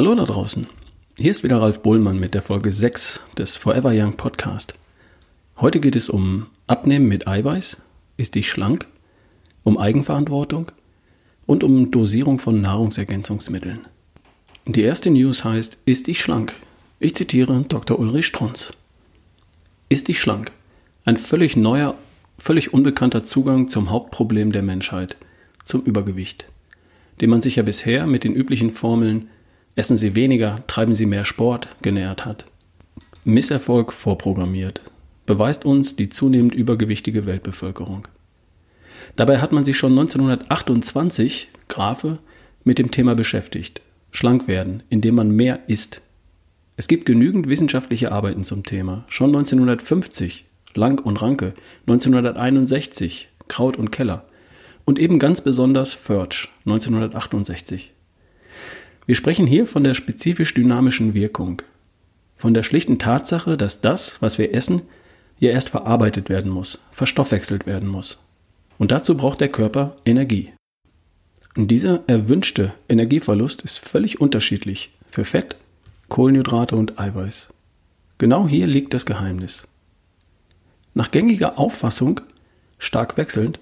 Hallo da draußen. Hier ist wieder Ralf Bohlmann mit der Folge 6 des Forever Young Podcast. Heute geht es um Abnehmen mit Eiweiß, ist dich schlank, um Eigenverantwortung und um Dosierung von Nahrungsergänzungsmitteln. Die erste News heißt, ist dich schlank? Ich zitiere Dr. Ulrich Strunz. Ist dich schlank? Ein völlig neuer, völlig unbekannter Zugang zum Hauptproblem der Menschheit, zum Übergewicht, dem man sich ja bisher mit den üblichen Formeln Essen Sie weniger, treiben Sie mehr Sport genähert hat. Misserfolg vorprogrammiert, beweist uns die zunehmend übergewichtige Weltbevölkerung. Dabei hat man sich schon 1928, Grafe, mit dem Thema beschäftigt. Schlank werden, indem man mehr isst. Es gibt genügend wissenschaftliche Arbeiten zum Thema. Schon 1950, Lang und Ranke, 1961, Kraut und Keller und eben ganz besonders Furch, 1968. Wir sprechen hier von der spezifisch dynamischen Wirkung, von der schlichten Tatsache, dass das, was wir essen, ja erst verarbeitet werden muss, verstoffwechselt werden muss. Und dazu braucht der Körper Energie. Und dieser erwünschte Energieverlust ist völlig unterschiedlich für Fett, Kohlenhydrate und Eiweiß. Genau hier liegt das Geheimnis. Nach gängiger Auffassung, stark wechselnd,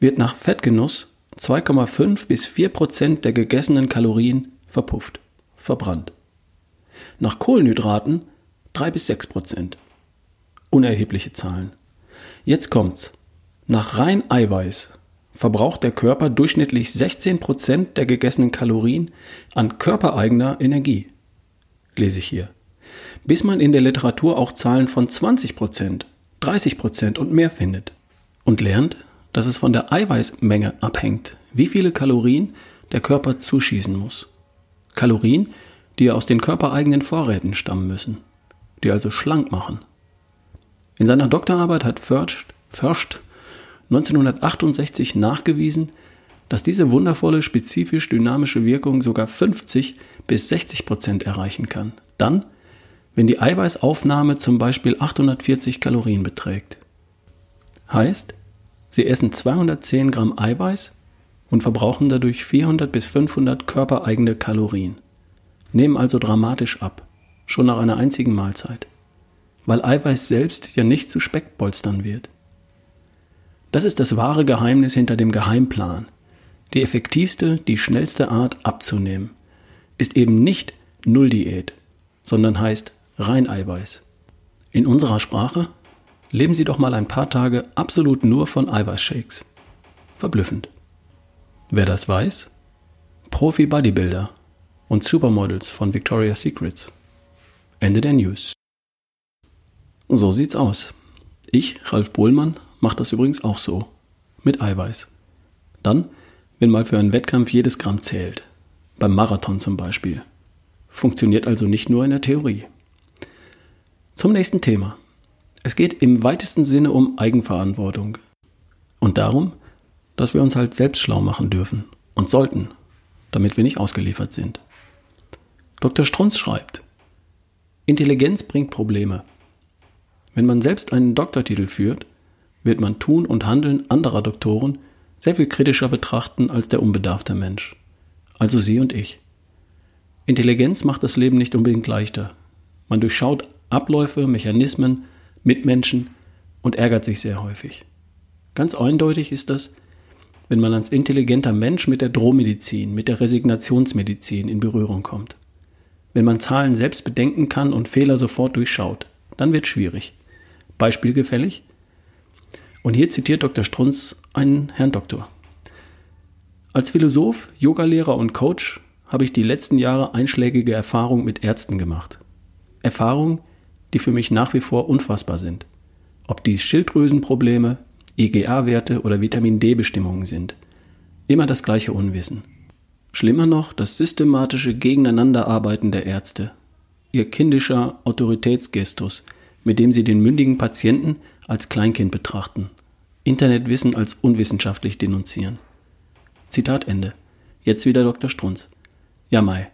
wird nach Fettgenuss 2,5 bis 4 Prozent der gegessenen Kalorien verpufft, verbrannt. Nach Kohlenhydraten 3 bis 6 Prozent. Unerhebliche Zahlen. Jetzt kommt's. Nach rein Eiweiß verbraucht der Körper durchschnittlich 16 Prozent der gegessenen Kalorien an körpereigener Energie. Lese ich hier. Bis man in der Literatur auch Zahlen von 20 Prozent, 30 Prozent und mehr findet. Und lernt, dass es von der Eiweißmenge abhängt, wie viele Kalorien der Körper zuschießen muss. Kalorien, die aus den körpereigenen Vorräten stammen müssen, die also schlank machen. In seiner Doktorarbeit hat Först 1968 nachgewiesen, dass diese wundervolle spezifisch dynamische Wirkung sogar 50 bis 60 Prozent erreichen kann. Dann, wenn die Eiweißaufnahme zum Beispiel 840 Kalorien beträgt. Heißt, Sie essen 210 Gramm Eiweiß und verbrauchen dadurch 400 bis 500 körpereigene Kalorien. Nehmen also dramatisch ab, schon nach einer einzigen Mahlzeit, weil Eiweiß selbst ja nicht zu Speckbolstern wird. Das ist das wahre Geheimnis hinter dem Geheimplan. Die effektivste, die schnellste Art abzunehmen ist eben nicht Nulldiät, sondern heißt Reineiweiß. In unserer Sprache leben Sie doch mal ein paar Tage absolut nur von Eiweißshakes. Verblüffend. Wer das weiß? Profi-Bodybuilder und Supermodels von Victoria's Secrets. Ende der News. So sieht's aus. Ich, Ralf Bohlmann, mache das übrigens auch so. Mit Eiweiß. Dann, wenn mal für einen Wettkampf jedes Gramm zählt. Beim Marathon zum Beispiel. Funktioniert also nicht nur in der Theorie. Zum nächsten Thema. Es geht im weitesten Sinne um Eigenverantwortung. Und darum, dass wir uns halt selbst schlau machen dürfen und sollten, damit wir nicht ausgeliefert sind. Dr. Strunz schreibt, Intelligenz bringt Probleme. Wenn man selbst einen Doktortitel führt, wird man Tun und Handeln anderer Doktoren sehr viel kritischer betrachten als der unbedarfte Mensch. Also Sie und ich. Intelligenz macht das Leben nicht unbedingt leichter. Man durchschaut Abläufe, Mechanismen, Mitmenschen und ärgert sich sehr häufig. Ganz eindeutig ist das, wenn man als intelligenter Mensch mit der Drohmedizin, mit der Resignationsmedizin in Berührung kommt. Wenn man Zahlen selbst bedenken kann und Fehler sofort durchschaut, dann wird schwierig. Beispiel gefällig? Und hier zitiert Dr. Strunz einen Herrn Doktor. Als Philosoph, Yogalehrer und Coach habe ich die letzten Jahre einschlägige Erfahrungen mit Ärzten gemacht. Erfahrungen, die für mich nach wie vor unfassbar sind. Ob dies Schilddrüsenprobleme, EGA-Werte oder Vitamin D-Bestimmungen sind. Immer das gleiche Unwissen. Schlimmer noch das systematische Gegeneinanderarbeiten der Ärzte. Ihr kindischer Autoritätsgestus, mit dem sie den mündigen Patienten als Kleinkind betrachten. Internetwissen als unwissenschaftlich denunzieren. Zitat Ende. Jetzt wieder Dr. Strunz. Ja, Mai.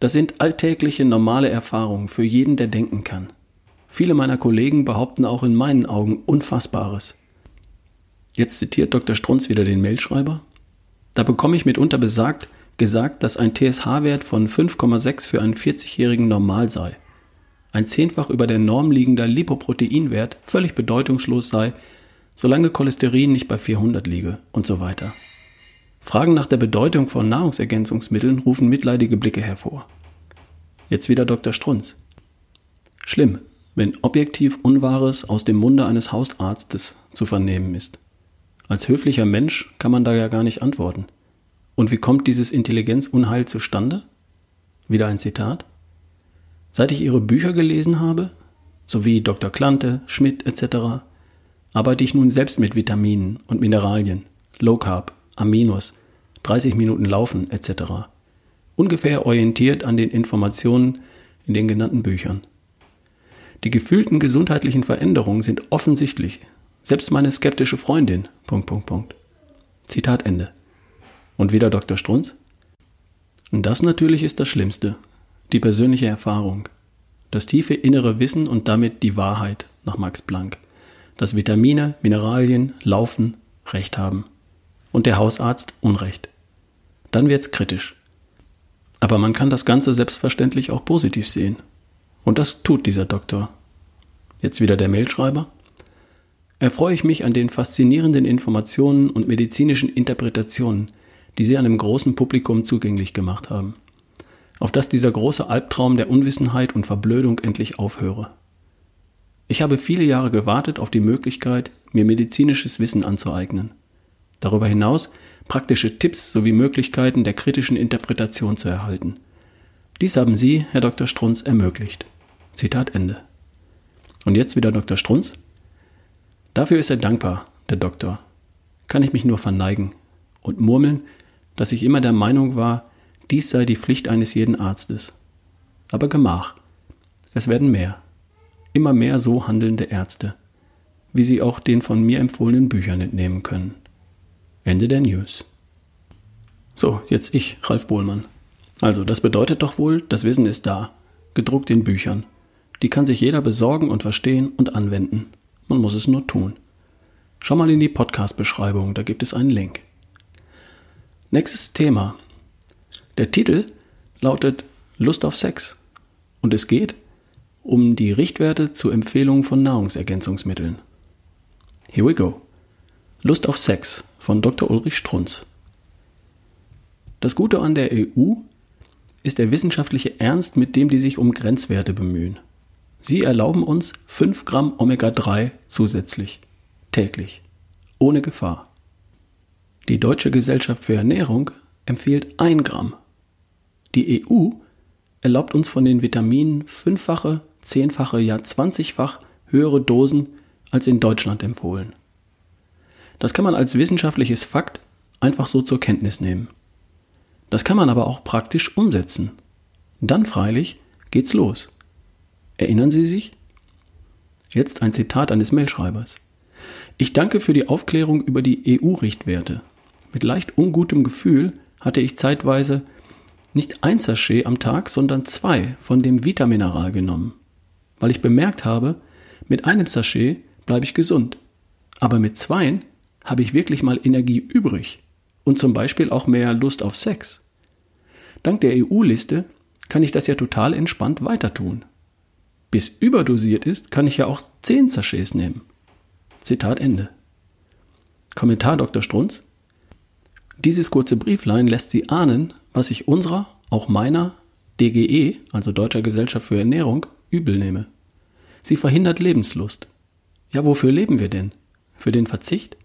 Das sind alltägliche normale Erfahrungen für jeden, der denken kann. Viele meiner Kollegen behaupten auch in meinen Augen Unfassbares. Jetzt zitiert Dr. Strunz wieder den Mailschreiber. Da bekomme ich mitunter besagt, gesagt, dass ein TSH-Wert von 5,6 für einen 40-Jährigen normal sei. Ein zehnfach über der Norm liegender Lipoproteinwert völlig bedeutungslos sei, solange Cholesterin nicht bei 400 liege und so weiter. Fragen nach der Bedeutung von Nahrungsergänzungsmitteln rufen mitleidige Blicke hervor. Jetzt wieder Dr. Strunz. Schlimm, wenn objektiv Unwahres aus dem Munde eines Hausarztes zu vernehmen ist. Als höflicher Mensch kann man da ja gar nicht antworten. Und wie kommt dieses Intelligenzunheil zustande? Wieder ein Zitat. Seit ich ihre Bücher gelesen habe, sowie Dr. Klante, Schmidt etc., arbeite ich nun selbst mit Vitaminen und Mineralien, Low Carb, Aminos, 30 Minuten Laufen etc. Ungefähr orientiert an den Informationen in den genannten Büchern. Die gefühlten gesundheitlichen Veränderungen sind offensichtlich. Selbst meine skeptische Freundin. Punkt, Punkt, Punkt. Zitat Ende. Und wieder Dr. Strunz? Und das natürlich ist das Schlimmste. Die persönliche Erfahrung. Das tiefe innere Wissen und damit die Wahrheit nach Max Planck. Dass Vitamine, Mineralien, Laufen Recht haben. Und der Hausarzt Unrecht. Dann wird's kritisch. Aber man kann das Ganze selbstverständlich auch positiv sehen. Und das tut dieser Doktor. Jetzt wieder der Mailschreiber. Erfreue ich mich an den faszinierenden Informationen und medizinischen Interpretationen, die Sie einem großen Publikum zugänglich gemacht haben. Auf dass dieser große Albtraum der Unwissenheit und Verblödung endlich aufhöre. Ich habe viele Jahre gewartet auf die Möglichkeit, mir medizinisches Wissen anzueignen. Darüber hinaus praktische Tipps sowie Möglichkeiten der kritischen Interpretation zu erhalten. Dies haben Sie, Herr Dr. Strunz, ermöglicht. Zitat Ende. Und jetzt wieder Dr. Strunz. Dafür ist er dankbar, der Doktor. Kann ich mich nur verneigen und murmeln, dass ich immer der Meinung war, dies sei die Pflicht eines jeden Arztes. Aber Gemach. Es werden mehr. Immer mehr so handelnde Ärzte, wie sie auch den von mir empfohlenen Büchern entnehmen können. Ende der News. So, jetzt ich, Ralf Bohlmann. Also, das bedeutet doch wohl, das Wissen ist da, gedruckt in Büchern. Die kann sich jeder besorgen und verstehen und anwenden. Man muss es nur tun. Schau mal in die Podcast-Beschreibung, da gibt es einen Link. Nächstes Thema. Der Titel lautet Lust auf Sex und es geht um die Richtwerte zur Empfehlung von Nahrungsergänzungsmitteln. Here we go. Lust auf Sex von Dr. Ulrich Strunz. Das Gute an der EU ist der wissenschaftliche Ernst, mit dem die sich um Grenzwerte bemühen. Sie erlauben uns 5 Gramm Omega-3 zusätzlich, täglich, ohne Gefahr. Die Deutsche Gesellschaft für Ernährung empfiehlt 1 Gramm. Die EU erlaubt uns von den Vitaminen fünffache, zehnfache, ja zwanzigfach höhere Dosen als in Deutschland empfohlen. Das kann man als wissenschaftliches Fakt einfach so zur Kenntnis nehmen. Das kann man aber auch praktisch umsetzen. Dann freilich geht's los. Erinnern Sie sich? Jetzt ein Zitat eines Mailschreibers. Ich danke für die Aufklärung über die EU-Richtwerte. Mit leicht ungutem Gefühl hatte ich zeitweise nicht ein Sachet am Tag, sondern zwei von dem Vitamineral genommen, weil ich bemerkt habe, mit einem Sachet bleibe ich gesund, aber mit zweien habe ich wirklich mal Energie übrig und zum Beispiel auch mehr Lust auf Sex. Dank der EU-Liste kann ich das ja total entspannt weiter tun. Bis überdosiert ist, kann ich ja auch 10 Sachets nehmen. Zitat Ende. Kommentar Dr. Strunz. Dieses kurze Brieflein lässt Sie ahnen, was ich unserer, auch meiner, DGE, also Deutscher Gesellschaft für Ernährung, übel nehme. Sie verhindert Lebenslust. Ja, wofür leben wir denn? Für den Verzicht?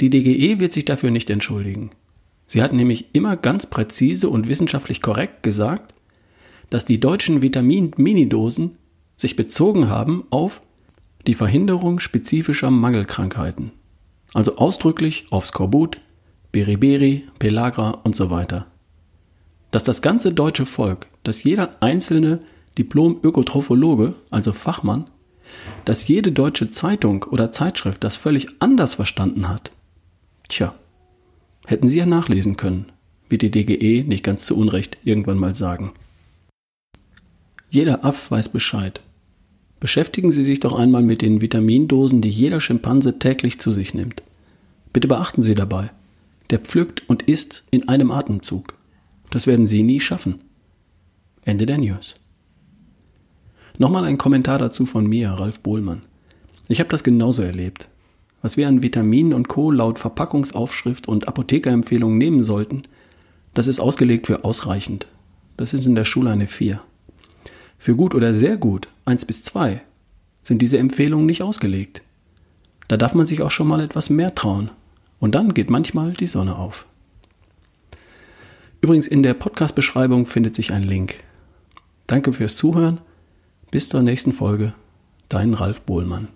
Die DGE wird sich dafür nicht entschuldigen. Sie hat nämlich immer ganz präzise und wissenschaftlich korrekt gesagt, dass die deutschen Vitamin-Minidosen sich bezogen haben auf die Verhinderung spezifischer Mangelkrankheiten. Also ausdrücklich auf Skorbut, Beriberi, Pelagra und so weiter. Dass das ganze deutsche Volk, dass jeder einzelne Diplom-Ökotrophologe, also Fachmann, dass jede deutsche Zeitung oder Zeitschrift das völlig anders verstanden hat, Tja, hätten Sie ja nachlesen können, wird die DGE nicht ganz zu Unrecht irgendwann mal sagen. Jeder Aff weiß Bescheid. Beschäftigen Sie sich doch einmal mit den Vitamindosen, die jeder Schimpanse täglich zu sich nimmt. Bitte beachten Sie dabei, der pflückt und isst in einem Atemzug. Das werden Sie nie schaffen. Ende der News. Nochmal ein Kommentar dazu von mir, Ralf Bohlmann. Ich habe das genauso erlebt. Was wir an Vitaminen und Co. laut Verpackungsaufschrift und Apothekerempfehlung nehmen sollten, das ist ausgelegt für ausreichend. Das ist in der Schule eine 4. Für gut oder sehr gut, 1 bis 2, sind diese Empfehlungen nicht ausgelegt. Da darf man sich auch schon mal etwas mehr trauen. Und dann geht manchmal die Sonne auf. Übrigens in der Podcast-Beschreibung findet sich ein Link. Danke fürs Zuhören. Bis zur nächsten Folge. Dein Ralf Bohlmann.